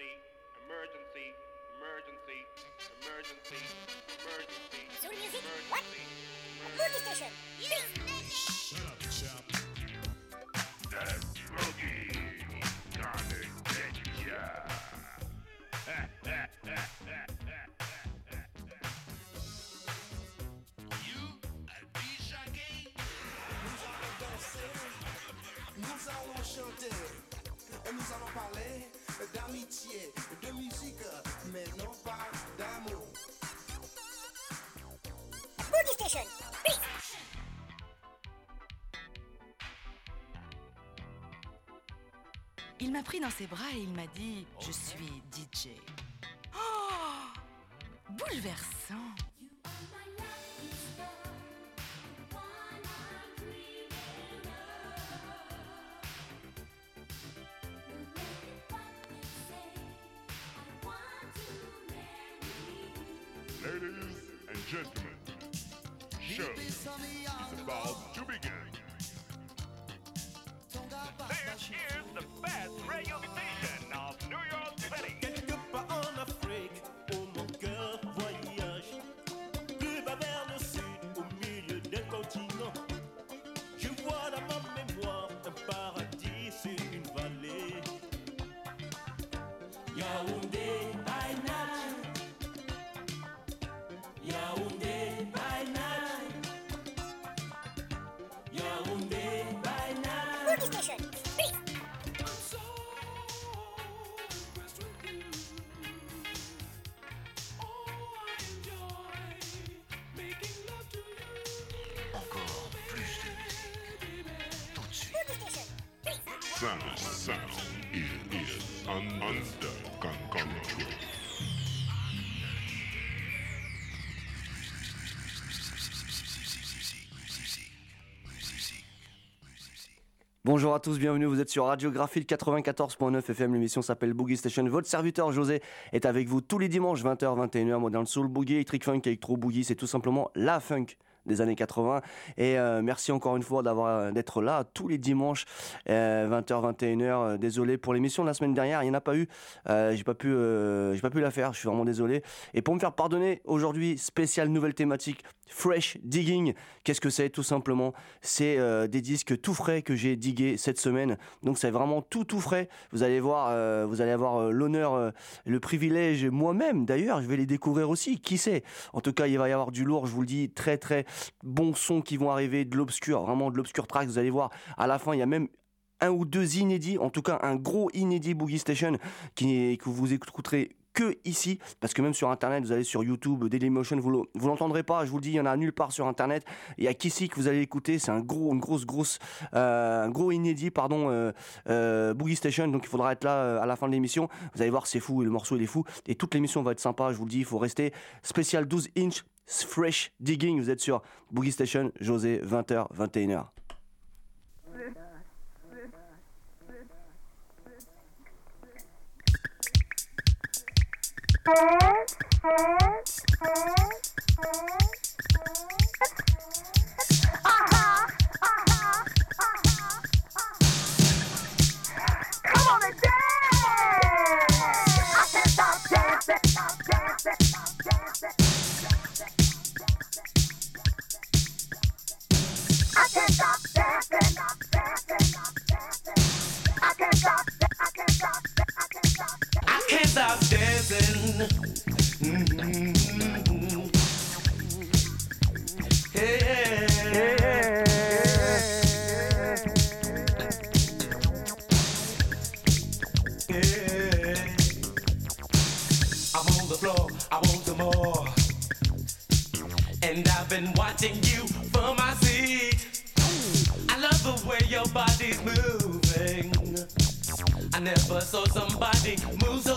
emergency, emergency, emergency, emergency, emergency, Soul music? What? emergency. Movie station. Shut up, chap. That boogie gonna get ya. You a DJ gay? Nous allons danser, nous allons chanter, et nous allons parler d'amitié, de musique, mais non pas d'amour. Movie station. Peace. Il m'a pris dans ses bras et il m'a dit Je suis DJ. Oh Bouleversant Bonjour à tous, bienvenue, vous êtes sur Radiographie 94.9 FM, l'émission s'appelle Boogie Station. Votre serviteur José est avec vous tous les dimanches 20h, 21h, Modern Soul, Boogie, Electric Funk, Electro Boogie, c'est tout simplement la funk des années 80 et euh, merci encore une fois d'avoir d'être là tous les dimanches euh, 20h 21h Euh, désolé pour l'émission de la semaine dernière il n'y en a pas eu. Euh, j'ai pas pu euh, j'ai pas pu la faire je suis vraiment désolé. Et pour me faire pardonner aujourd'hui spéciale nouvelle thématique fresh digging. Qu'est-ce que c'est tout simplement? C'est euh, des disques tout frais que j'ai digué cette semaine. Donc c'est vraiment tout tout frais. Vous allez voir euh, vous allez avoir euh, l'honneur le privilège moi-même d'ailleurs je vais les découvrir aussi. Qui sait? En tout cas il va y avoir du lourd je vous le dis très très bons sons qui vont arriver de l'obscur vraiment de l'obscur track. Vous allez voir à la fin il y a même un ou deux inédits, en tout cas un gros inédit Boogie Station qui, que vous écouterez que ici, parce que même sur internet, vous allez sur YouTube, Dailymotion, vous le- vous l'entendrez pas, je vous le dis, il y en a nulle part sur internet. Il y a qu'ici que vous allez écouter, c'est un gros, une grosse, grosse, euh, un gros inédit, pardon, euh, euh, Boogie Station. Donc il faudra être là euh, à la fin de l'émission. Vous allez voir, c'est fou, et le morceau il est fou, et toute l'émission va être sympa. Je vous le dis, il faut rester spécial 12 inch. Fresh Digging, vous êtes sur Boogie Station, José, 20h, 21h. Thank you. Mhm. Yeah. I'm on the floor, I want some more. And I've been watching you from my seat. I love the way your body's moving. I never saw somebody move so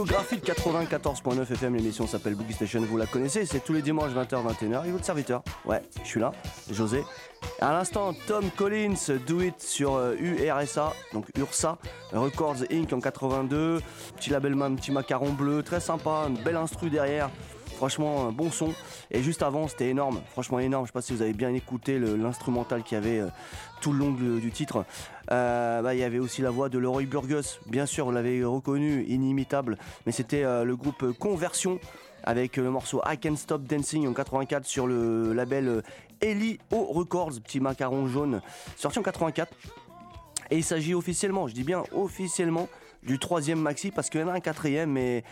Radiographie 94.9 FM, l'émission s'appelle Boogie Station, vous la connaissez, c'est tous les dimanches 20h, 21h, et votre serviteur, ouais, je suis là, José. À l'instant, Tom Collins, Do It sur euh, URSA, donc URSA, Records Inc. en 82, petit label, un petit macaron bleu, très sympa, une belle instru derrière. Franchement, bon son. Et juste avant, c'était énorme. Franchement, énorme. Je sais pas si vous avez bien écouté l'instrumental qu'il y avait euh, tout le long du titre. Euh, bah, il y avait aussi la voix de Leroy Burgos. Bien sûr, vous l'avez reconnu, inimitable. Mais c'était euh, le groupe Conversion avec le morceau I Can't Stop Dancing en 84 sur le label euh, Eli O Records, petit macaron jaune, sorti en 84. Et il s'agit officiellement, je dis bien officiellement, du troisième maxi parce qu'il y en a un quatrième, mais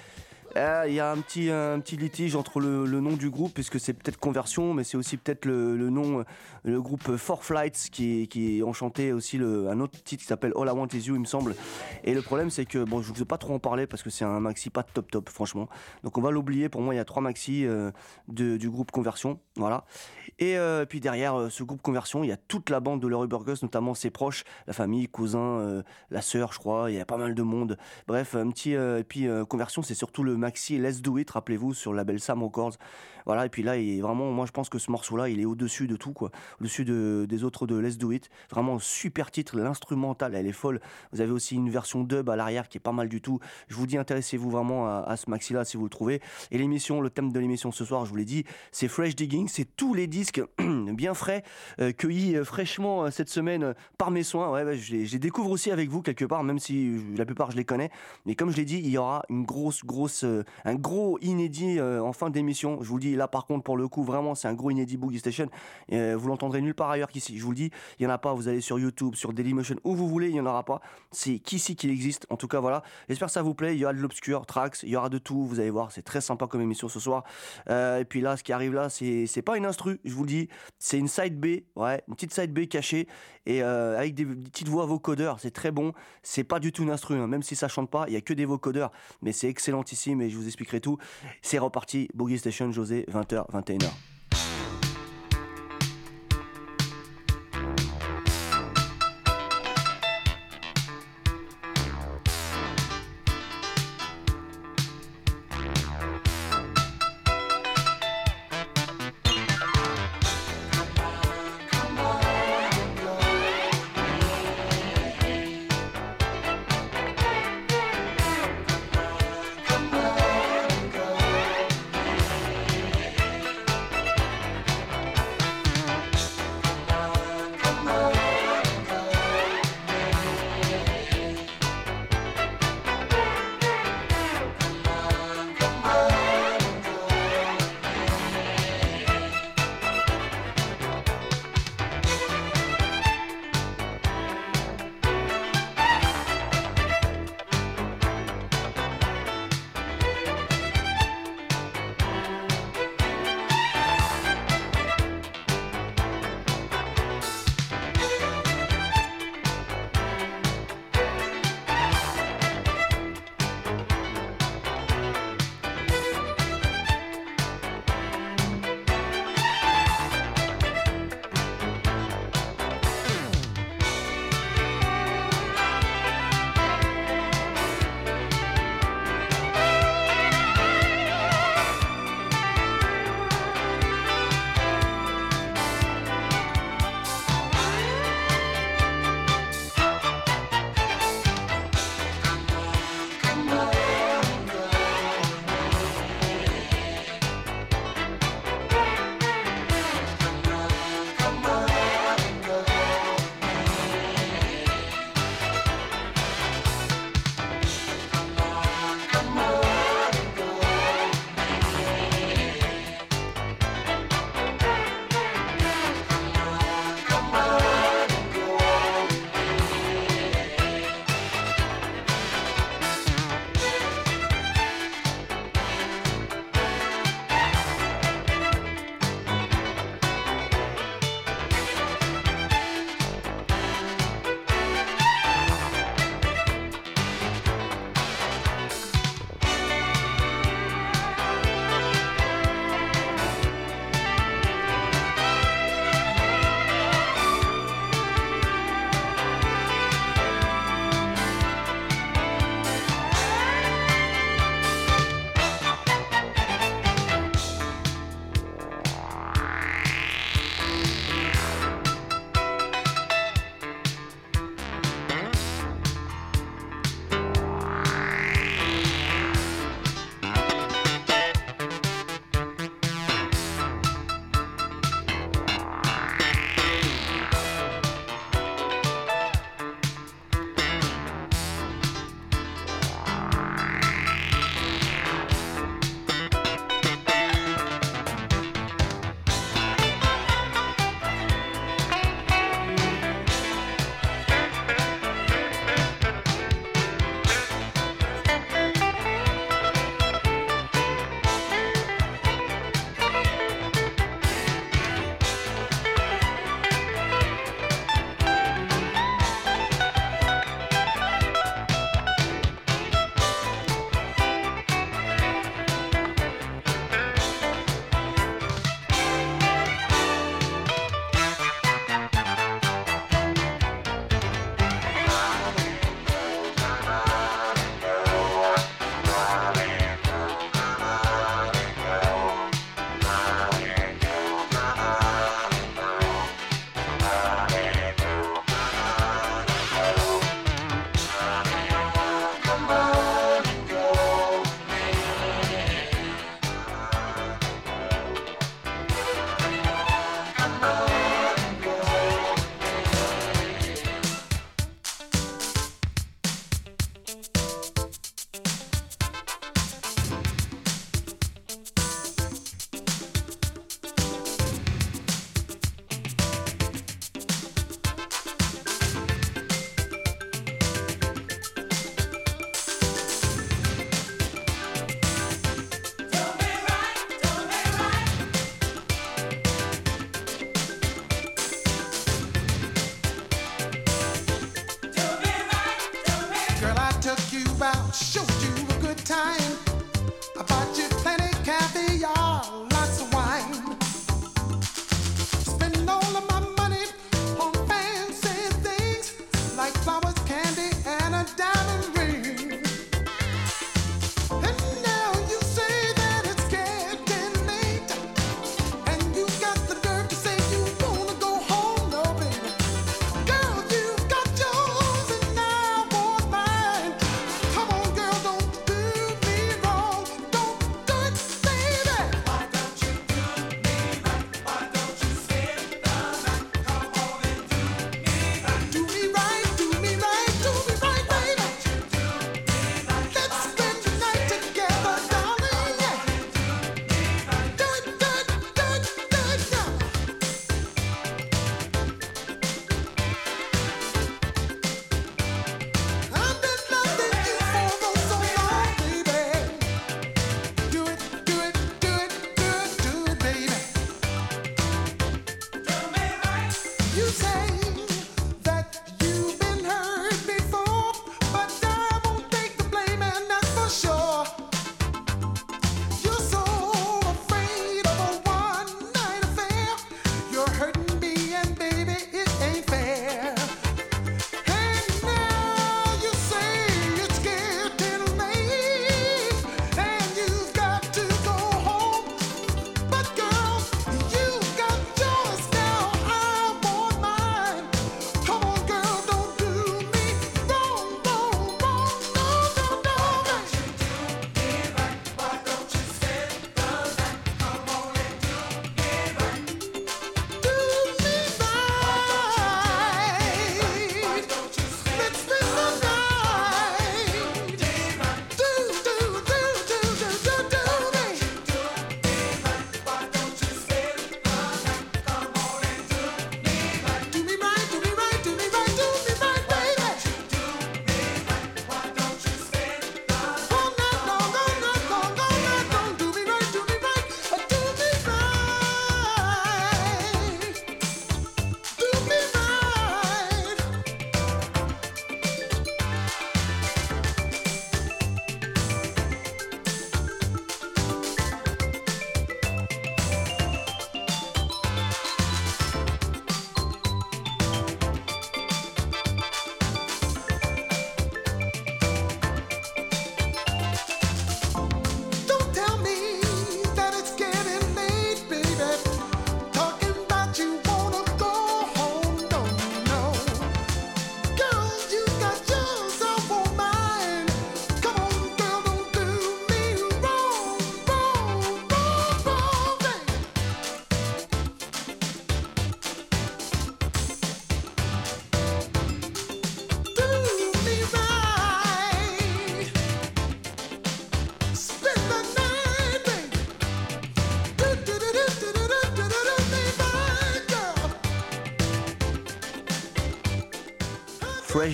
il y a un petit, litige entre le, nom du groupe, puisque c'est peut-être Conversion, mais c'est aussi peut-être le, nom, euh, le groupe Four Flights qui, ont chanté aussi un autre titre qui s'appelle All I Want Is You, il me semble. Et le problème, c'est que, bon, je ne veux pas trop en parler parce que c'est un maxi pas top top, franchement. Donc on va l'oublier. Pour moi, il y a trois maxi euh, du groupe Conversion, voilà. Et euh, puis derrière euh, ce groupe Conversion, il y a toute la bande de Leroy Burgos, notamment ses proches, la famille, cousins, la sœur, je crois. Il y a pas mal de monde. Bref, un petit. et puis Conversion, c'est surtout le maxi Let's Do It, rappelez-vous, sur le label Sam Records. Voilà, et puis là, il est vraiment, moi je pense que ce morceau-là, il est au-dessus de tout, quoi. Au-dessus de, des autres de Let's Do It. Vraiment, super titre, l'instrumental, elle est folle. Vous avez aussi une version dub à l'arrière qui est pas mal du tout. Je vous dis, intéressez-vous vraiment à, ce maxi-là si vous le trouvez. Et l'émission, le thème de l'émission ce soir, je vous l'ai dit, c'est Fresh Digging, c'est tous les disques bien frais, euh, cueillis euh, fraîchement euh, cette semaine par mes soins. Ouais, je, les, découvre aussi avec vous quelque part, même si la plupart je les connais. Mais comme je l'ai dit, il y aura une grosse, grosse, un gros inédit en fin d'émission. Je vous le dis, là par contre, pour le coup, vraiment, c'est un gros inédit Boogie Station. Euh, vous l'entendrez nulle part ailleurs qu'ici. Je vous le dis, il y en a pas. Vous allez sur YouTube, sur Dailymotion, où vous voulez, il y en aura pas. C'est qu'ici qu'il existe. En tout cas, voilà. J'espère que ça vous plaît. Il y aura de l'obscur, tracks, il y aura de tout. Vous allez voir, c'est très sympa comme émission ce soir. Euh, et puis là, ce qui arrive là, c'est pas une instru. Je vous le dis, c'est une side B, ouais, une petite side B cachée et euh, avec des, des petites voix vocodeurs. C'est très bon. C'est pas du tout une instru, hein. même si ça chante pas. Il y a que des vocodeurs, mais c'est excellentissime et je vous expliquerai tout. C'est reparti. Boogie Station, José, 20h, 21h.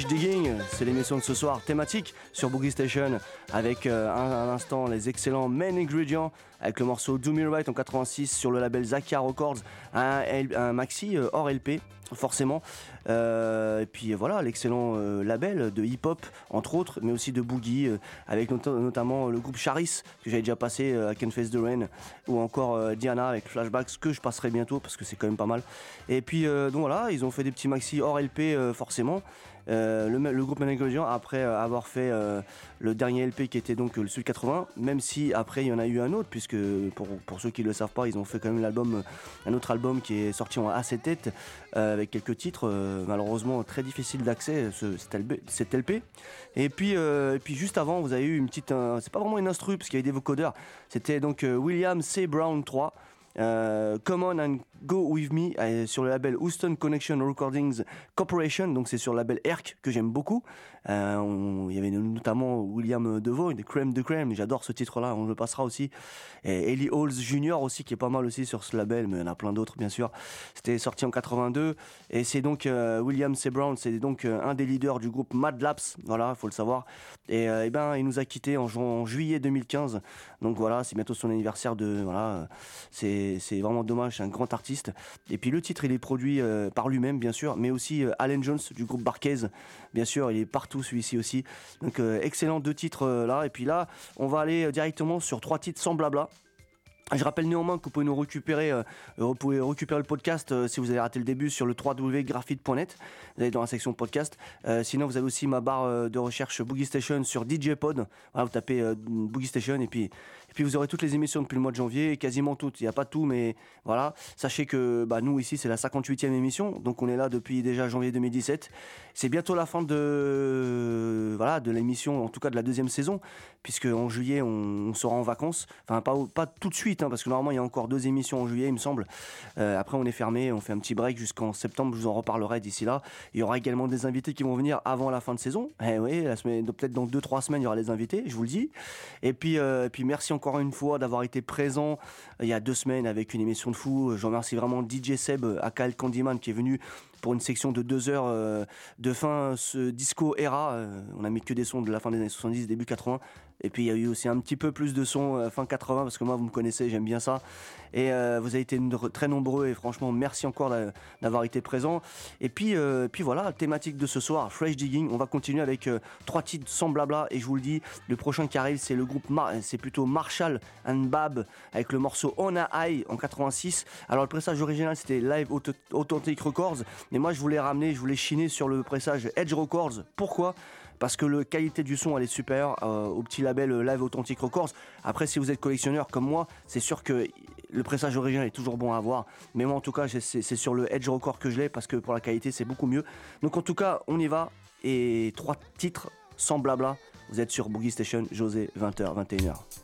Digging, c'est l'émission de ce soir thématique sur Boogie Station avec euh, un, un instant les excellents Main Ingredients avec le morceau Do Me Right en 86 sur le label Zakia Records, un, maxi euh, hors LP forcément. Euh, et puis voilà, l'excellent euh, label de hip-hop entre autres, mais aussi de boogie avec not- notamment le groupe Charis que j'avais déjà passé à Face the Rain ou encore Diana avec Flashbacks que je passerai bientôt parce que c'est quand même pas mal. Et puis donc voilà, ils ont fait des petits maxi hors LP forcément. Euh, le, groupe Managerian après euh, avoir fait euh, le dernier LP qui était donc le Sud 80, même si après il y en a eu un autre, puisque pour, pour ceux qui ne le savent pas, ils ont fait quand même l'album, un autre album qui est sorti en A7 têtes euh, avec quelques titres, malheureusement très difficile d'accès, ce- cet, LP. Et puis, et puis juste avant, vous avez eu une petite, c'est pas vraiment une instru, parce qu'il y avait des vocodeurs, c'était donc William C. Brown 3. Euh, Come on and go with me sur le label Houston Connection Recordings Corporation, donc c'est sur le label ERC que j'aime beaucoup. Euh, il y avait notamment William Devoe, des Crème de Crème, j'adore ce titre-là, on le passera aussi. Et Ellie Halls Jr. aussi qui est pas mal aussi sur ce label, mais il y en a plein d'autres bien sûr. C'était sorti en 82 et c'est donc euh, William C. Brown, c'est donc euh, un des leaders du groupe Mad Labs, voilà, faut le savoir. Et, euh, eh ben il nous a quitté en, ju- en juillet 2015, donc voilà, c'est bientôt son anniversaire de voilà, c'est vraiment dommage, c'est un grand artiste. Et puis le titre, il est produit par lui-même, bien sûr, mais aussi Allen Jones du groupe Barquez, bien sûr, il est partout celui-ci aussi. Donc euh, excellent deux titres euh, là. Et puis là, on va aller euh, directement sur trois titres sans blabla. Je rappelle néanmoins que vous pouvez nous récupérer, vous pouvez récupérer le podcast si vous avez raté le début sur le www.graphite.net. Vous allez dans la section podcast. Sinon, vous avez aussi ma barre de recherche Boogie Station sur DJ Pod. Voilà, vous tapez Boogie Station et puis puis vous aurez toutes les émissions depuis le mois de janvier, quasiment toutes. Il n'y a pas tout, mais voilà. Sachez que bah, nous ici c'est la 58e émission, donc on est là depuis déjà janvier 2017. C'est bientôt la fin de voilà de l'émission, en tout cas de la deuxième saison, puisque en juillet on, sera en vacances. Enfin pas pas tout de suite, hein, parce que normalement il y a encore deux émissions en juillet, il me semble. Euh, après on est fermé, on fait un petit break jusqu'en septembre. Je vous en reparlerai d'ici là. Il y aura également des invités qui vont venir avant la fin de saison. Eh oui, peut-être dans deux trois semaines il y aura des invités, je vous le dis. Et puis, euh, et puis merci encore une fois d'avoir été présent euh, il y a deux semaines avec une émission de fou. Je remercie vraiment DJ Seb, Akal Candyman, qui est venu pour une section de deux heures euh, de fin ce disco era. Euh, on a mis que des sons de la fin des années 70, début 80. Et puis il y a eu aussi un petit peu plus de sons euh, fin 80 parce que moi vous me connaissez, j'aime bien ça. Et euh, vous avez été très nombreux et franchement merci encore d'a- d'avoir été présent. Et puis, euh, puis voilà, thématique de ce soir, Fresh Digging. On va continuer avec trois titres sans blabla. Et je vous le dis, le prochain qui arrive, c'est le groupe, c'est plutôt Marshall and Bab avec le morceau On a High en 86. Alors le pressage original c'était Live Authentic Records. Mais moi je voulais ramener, je voulais chiner sur le pressage Edge Records. Pourquoi? Parce que la qualité du son elle est supérieure euh, au petit label euh, Live Authentic Records. Après, si vous êtes collectionneur comme moi, c'est sûr que le pressage original est toujours bon à avoir. Mais moi, en tout cas, c'est sur le Edge Record que je l'ai parce que pour la qualité, c'est beaucoup mieux. Donc, en tout cas, on y va. Et trois titres sans blabla. Vous êtes sur Boogie Station, José, 20h, 21h.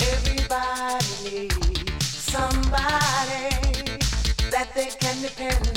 Everybody needs somebody that they can depend on.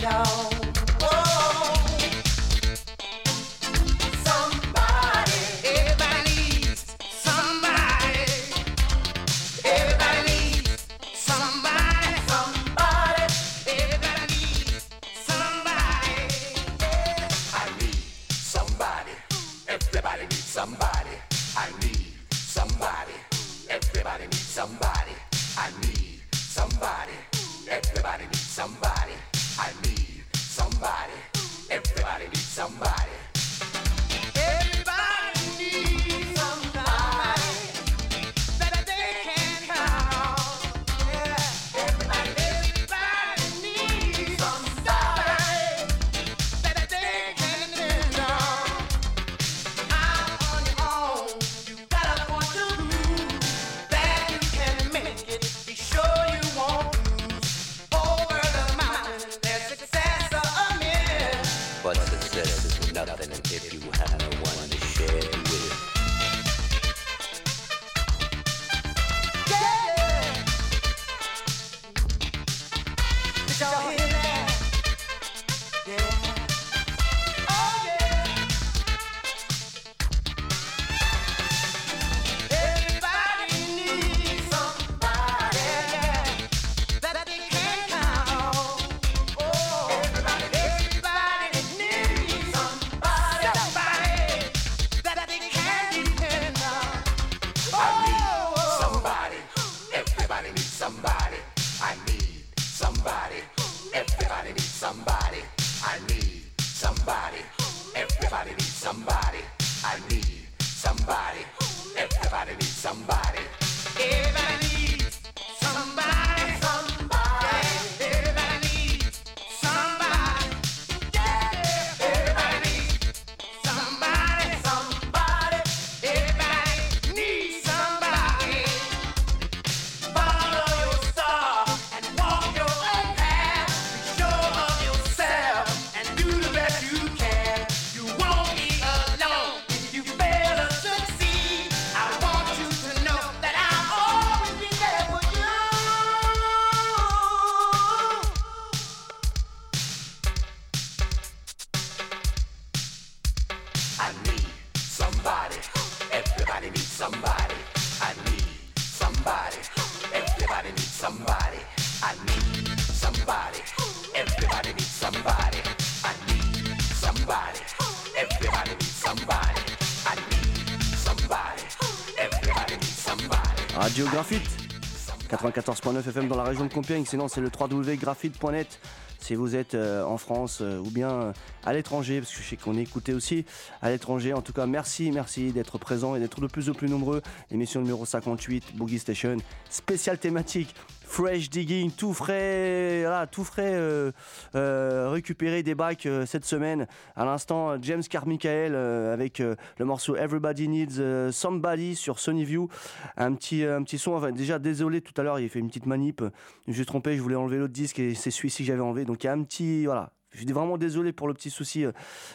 107.9 FM dans la région de Compiègne. Sinon, c'est le www.graphite.net si vous êtes euh, en France euh, ou bien euh, à l'étranger, parce que je sais qu'on est aussi à l'étranger. En tout cas, merci, merci d'être présent et d'être de plus en plus nombreux. Émission numéro 58, Boogie Station, spéciale thématique Fresh Digging, tout frais, voilà, tout frais euh, euh, récupéré des bacs euh, cette semaine. À l'instant, James Carmichael avec le morceau Everybody Needs Somebody sur Sony View. Un petit, un petit son, enfin déjà désolé tout à l'heure, il a fait une petite manip, je me suis trompé, je voulais enlever l'autre disque et c'est celui-ci que j'avais enlevé. Donc il y a un petit, voilà, je suis vraiment désolé pour le petit souci euh,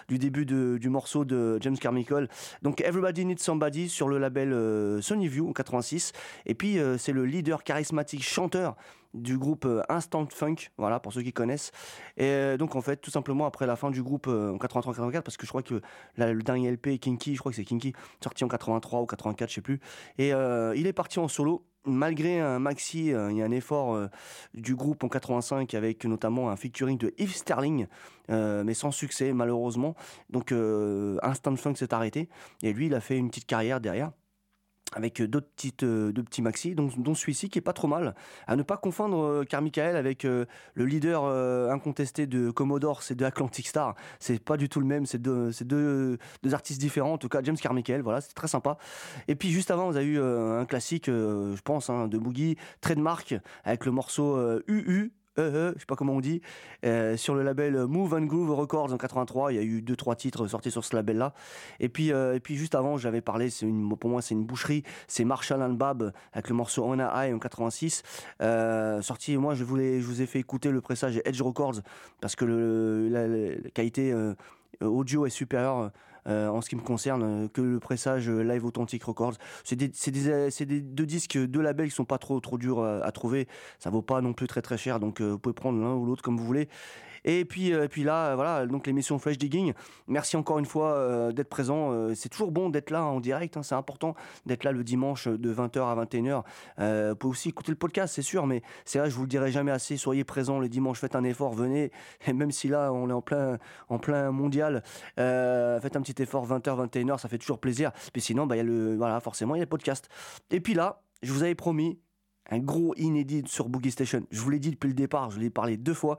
du début de- du morceau de James Carmichael. Donc Everybody Needs Somebody sur le label euh, Sony View en 86. Et puis euh, c'est le leader charismatique chanteur du groupe Instant Funk, voilà pour ceux qui connaissent. Et donc en fait tout simplement après la fin du groupe en 83-84 parce que je crois que le dernier LP Kinky, je crois que c'est Kinky, sorti en 83 ou 84, je sais plus. Et il est parti en solo. Malgré un maxi, euh, il y a un effort euh, du groupe en 85 avec notamment un featuring de Yves Sterling, euh, mais sans succès malheureusement. Donc Instant Funk s'est arrêté et lui il a fait une petite carrière derrière avec d'autres petites euh, deux petits maxi dont, dont celui-ci qui est pas trop mal. À ne pas confondre euh, Carmichael avec euh, le leader incontesté de Commodore c'est de Atlantic Star c'est pas du tout le même c'est deux, deux, deux artistes différents. En tout cas James Carmichael voilà c'est très sympa. Et puis juste avant vous avez eu un classique je pense hein, de Boogie Trademark avec le morceau UU euh, euh, je sais pas comment on dit, euh, sur le label Move and Groove Records en 83. Il y a eu deux trois titres sortis sur ce label-là. Et puis euh, et puis juste avant, j'avais parlé, pour moi c'est une boucherie, c'est Marshall and Bab avec le morceau On a High en 86. Euh, sorti, moi je voulais, je vous ai fait écouter le pressage Edge Records parce que la, qualité euh, audio est supérieure. Euh, en ce qui me concerne, euh, que le pressage euh, Live Authentic Records. C'est des, des, des deux disques, deux labels qui sont pas trop, trop durs à, à trouver. Ça vaut pas non plus très très cher, donc vous pouvez prendre l'un ou l'autre comme vous voulez. Et puis, euh, et puis là, euh, voilà, donc l'émission Flash Digging. Merci encore une fois euh, d'être présent. C'est toujours bon d'être là en direct. hein, c'est important d'être là le dimanche de 20h à 21h. Euh, vous pouvez aussi écouter le podcast, c'est sûr, mais c'est vrai, je vous le dirai jamais assez. Soyez présents le dimanche, faites un effort, venez. Et même si là, on est en plein, en plein mondial, faites un petit effort 20h, 21h, ça fait toujours plaisir. Puis sinon, bah, y a le, voilà, forcément, il y a le podcast. Et puis là, je vous avais promis un gros inédit sur Boogie Station. Je vous l'ai dit depuis le départ, je l'ai parlé deux fois.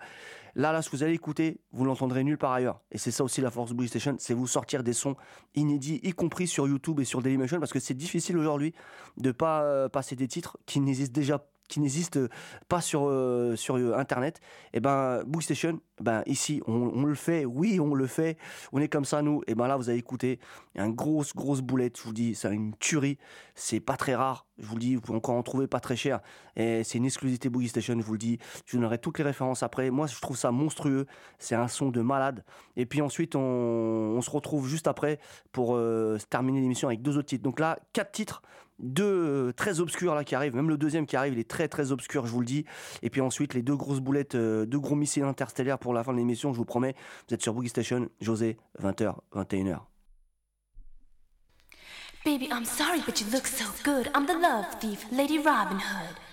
Là, là, ce que vous allez écouter, vous l'entendrez nulle part ailleurs. Et c'est ça aussi la force de Boogie Station, c'est vous sortir des sons inédits, y compris sur YouTube et sur Dailymotion, parce que c'est difficile aujourd'hui de pas euh, passer des titres qui n'existent déjà qui n'existent pas sur, euh, sur euh, internet et ben Boogie Station ben ici on, le fait. Oui on le fait. On est comme ça nous. Et ben là vous avez écouté. Un grosse grosse boulette je vous dis. C'est une tuerie. C'est pas très rare je vous le dis. Vous pouvez encore en trouver pas très cher. Et c'est une exclusivité Boogie Station je vous le dis. Je vous donnerai toutes les références après. Moi je trouve ça monstrueux. C'est un son de malade. Et puis ensuite on, se retrouve juste après pour euh, terminer l'émission avec deux autres titres. Donc là quatre titres deux euh, très obscurs là qui arrivent, même le deuxième qui arrive, il est très très obscur, je vous le dis. Et puis ensuite les deux grosses boulettes, euh, deux gros missiles interstellaires pour la fin de l'émission, je vous promets. Vous êtes sur Boogie Station, José, 20h, 21h. Baby, I'm sorry, but you look so good. I'm the love thief, Lady Robin Hood.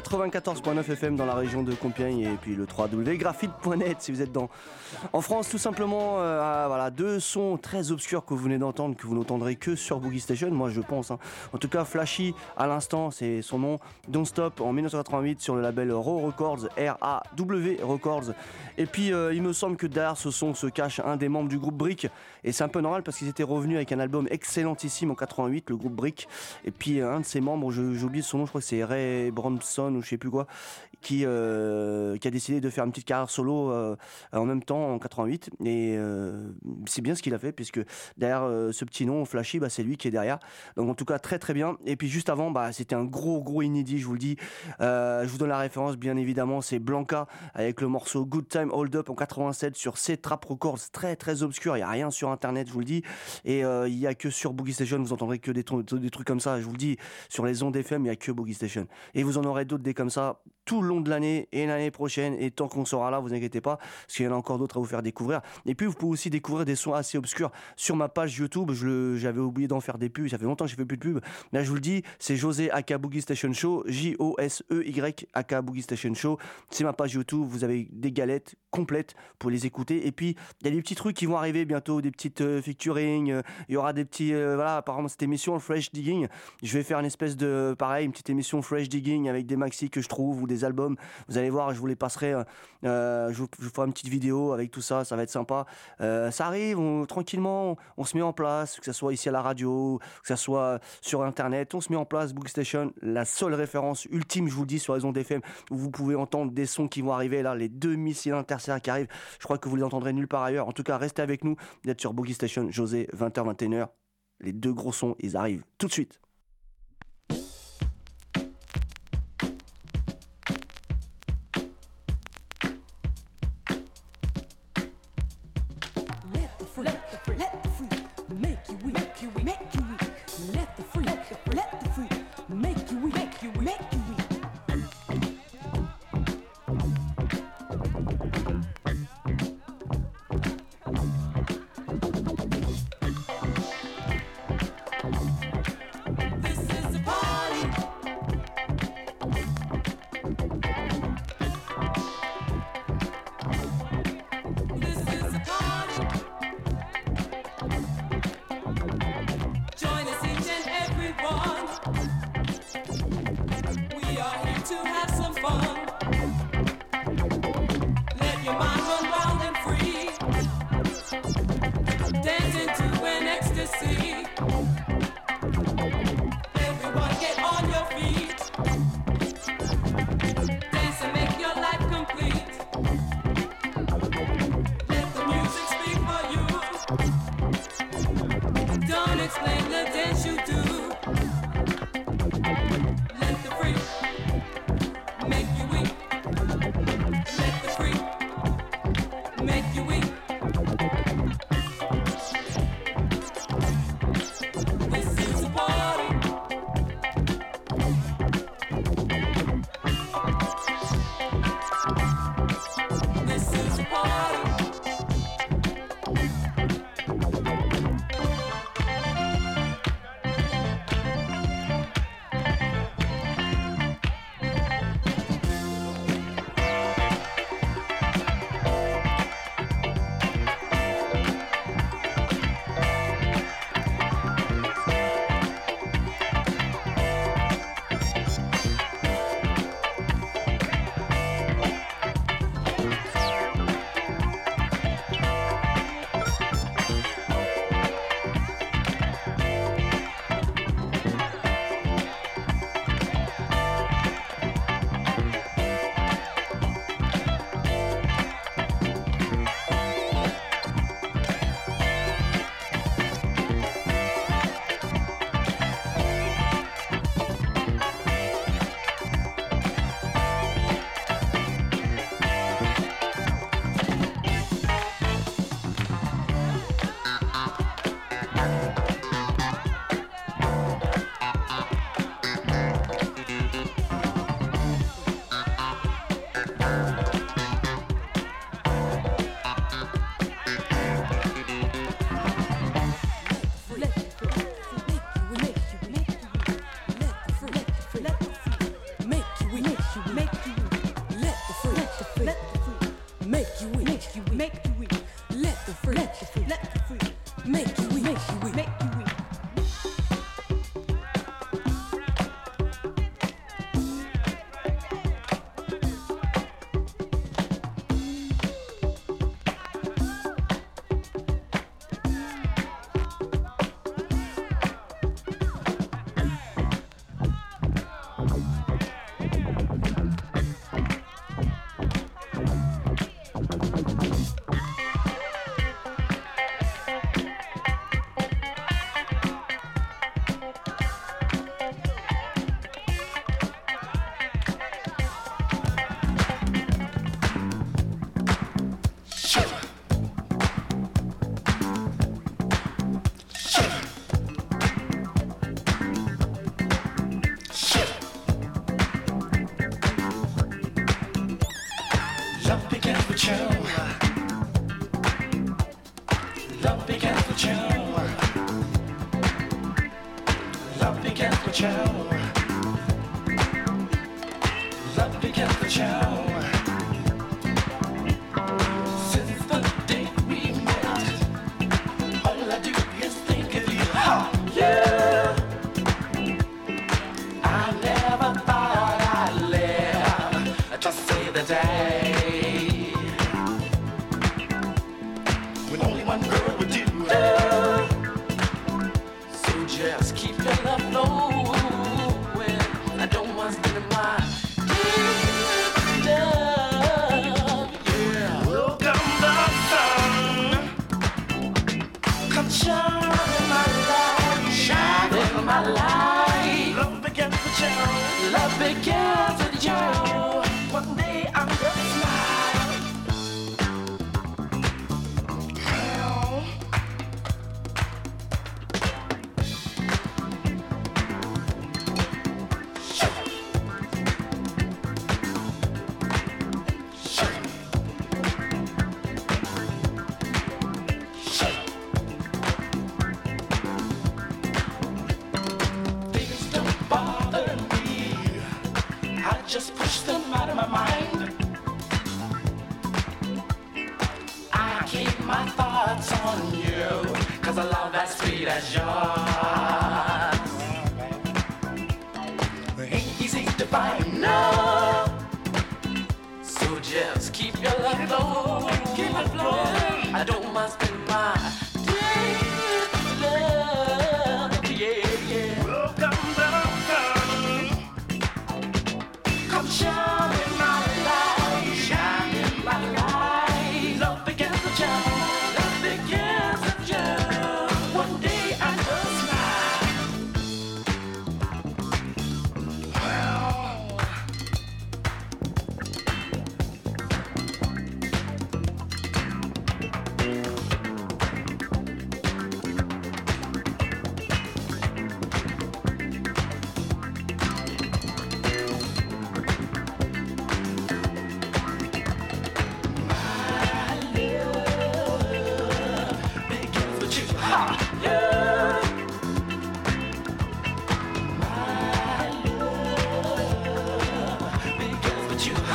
94.9 FM dans la région de Compiègne et puis le 3wgraphite.net si vous êtes dans en France tout simplement euh, ah, voilà deux sons très obscurs que vous venez d'entendre que vous n'entendrez que sur Boogie Station moi je pense hein. en tout cas Flashy à l'instant c'est son nom. Don't Stop en 1988 sur le label Raw Records R-A-W Records. Et puis euh, il me semble que derrière ce son se cache un des membres du groupe Brick. Et c'est un peu normal parce qu'ils étaient revenus avec un album excellentissime en 88 le groupe Brick. Et puis euh, un de ses membres oublié son nom je crois que c'est Ray Bronson ou je sais plus quoi qui, euh, qui a décidé de faire une petite carrière solo euh, en même temps en 88 et euh, c'est bien ce qu'il a fait puisque derrière ce petit nom Flashy bah, c'est lui qui est derrière. Donc en tout cas très très bien. Et puis juste avant bah, c'était un gros gros inédit je vous le dis. Je vous donne la référence bien évidemment c'est Blanca avec le morceau Good Time Hold Up en 87 sur C-Trap Records. Très très obscur il y a rien sur internet je vous le dis. Et il y a que sur Boogie Station vous entendrez que des, des trucs comme ça je vous le dis. Sur les ondes FM il y a que Boogie Station. Et vous en aurez d'autres des comme ça tout le long de l'année et l'année prochaine. Et tant qu'on sera là vous inquiétez pas parce qu'il y en a encore d'autres à vous faire découvrir. Et puis vous pouvez aussi découvrir des sons assez obscurs sur ma page YouTube. Je j'avais oublié d'en faire des pubs. Ça fait longtemps que j'ai fait plus de pubs. Là je vous le dis c'est José Aka Boogie Station Show. J-O-S-E-Y Aka Boogie Station Show. C'est ma page YouTube. Vous avez des galettes complètes pour les écouter. Et puis il y a des petits trucs qui vont arriver bientôt des petites euh, featuring euh, il y aura des petits euh, voilà par exemple cette émission Fresh Digging. Je vais faire une espèce de pareil une petite émission Fresh Digging avec des maxi que je trouve ou des albums. Vous allez voir je vous les passerai euh, euh, je, vous, je ferai une petite vidéo avec tout ça ça va être sympa. Euh, ça arrive tranquillement on, on se met en place que ce soit ici à la radio que ce soit sur internet on se met en place Bookstation la seule référence ultime je vous le dis sur les ondes FM où vous pouvez entendre des sons qui vont arriver là les deux missiles interstellaires qui arrivent. Je crois que vous les entendrez nulle part ailleurs. En tout cas restez avec nous vous êtes sur Boogie Station José 20h 21h les deux gros sons ils arrivent tout de suite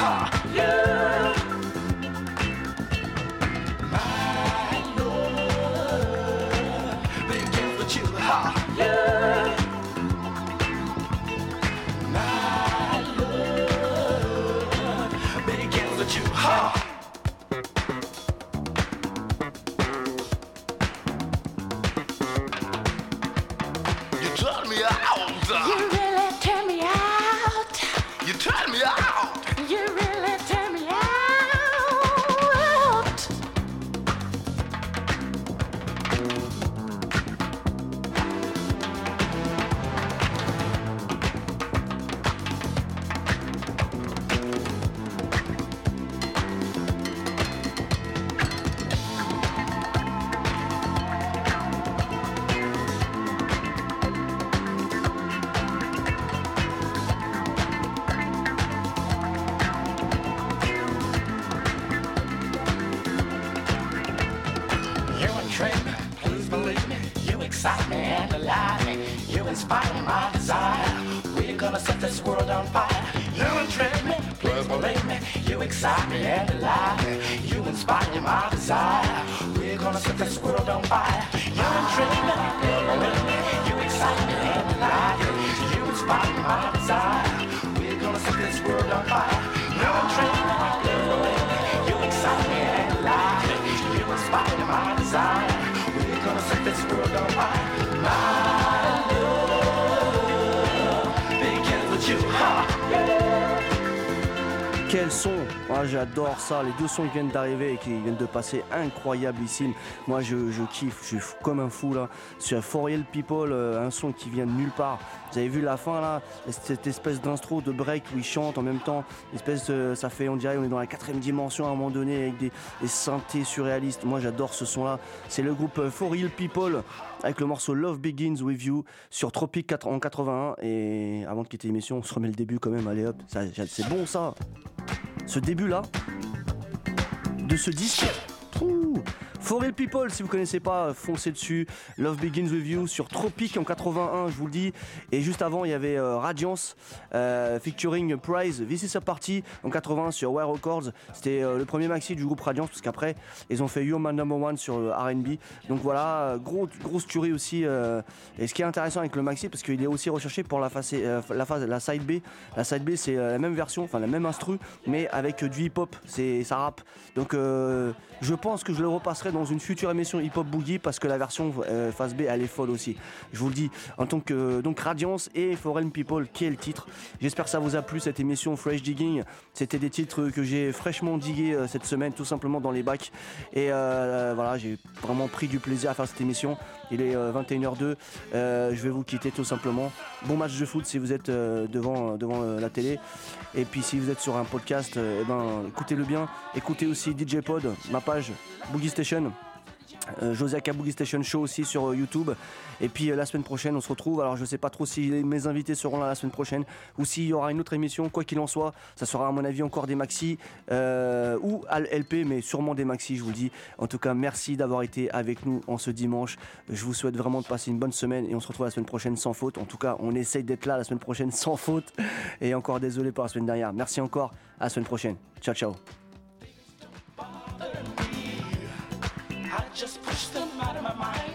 Ha! Qui viennent d'arriver et qui viennent de passer incroyablissime. Moi je, kiffe, je suis comme un fou là. Sur For Real People, euh, un son qui vient de nulle part. Vous avez vu la fin là, cette espèce d'instro de break où ils chantent en même temps. Espèce de, ça fait, on dirait, on est dans la quatrième dimension à un moment donné avec des, synthés surréalistes. Moi j'adore ce son là. C'est le groupe euh, For Real People avec le morceau Love Begins With You sur Tropic 4 en 81. Et avant de quitter l'émission, on se remet le début quand même. Allez hop, c'est bon ça ce début là de ce disque. Ouh. For Real People, si vous connaissez pas, foncez dessus. Love Begins With You sur Tropic en 81, je vous le dis. Et juste avant, il y avait euh, Radiance euh, featuring Prize, This is a Party en 81 sur Wire Records. C'était euh, le premier maxi du groupe Radiance, parce qu'après, ils ont fait You're My Number One sur RB. Donc voilà, gros, grosse tuerie aussi. et ce qui est intéressant avec le maxi, parce qu'il est aussi recherché pour la la phase, la side B. La side B, c'est la même version, enfin la même instru, mais avec du hip-hop. C'est ça rappe. Donc je pense que je le repasserai dans une future émission Hip Hop Boogie parce que la version euh, phase B elle est folle aussi. Je vous le dis en tant que donc Radiance et Foreign People le titre? J'espère que ça vous a plu cette émission Fresh Digging. C'était des titres que j'ai fraîchement digués euh, cette semaine tout simplement dans les bacs et euh, voilà j'ai vraiment pris du plaisir à faire cette émission. Il est euh, 21h02. Euh, je vais vous quitter tout simplement. Bon match de foot si vous êtes euh, devant devant euh, la télé. Et puis si vous êtes sur un podcast, euh, eh ben écoutez-le bien. Écoutez aussi DJ Pod, ma page Boogie Station. Euh, Josiaka Boogie Station Show aussi sur euh, YouTube. Et puis euh, la semaine prochaine, on se retrouve. Alors je sais pas trop si mes invités seront là la semaine prochaine ou s'il y aura une autre émission. Quoi qu'il en soit, ça sera à mon avis encore des maxi ou LP, mais sûrement des maxi, je vous le dis. En tout cas, merci d'avoir été avec nous en ce dimanche. Je vous souhaite vraiment de passer une bonne semaine et on se retrouve la semaine prochaine sans faute. En tout cas, on essaye d'être là la semaine prochaine sans faute. Et encore désolé pour la semaine dernière. Merci encore. À la semaine prochaine. Ciao, ciao. just push them out of my mind.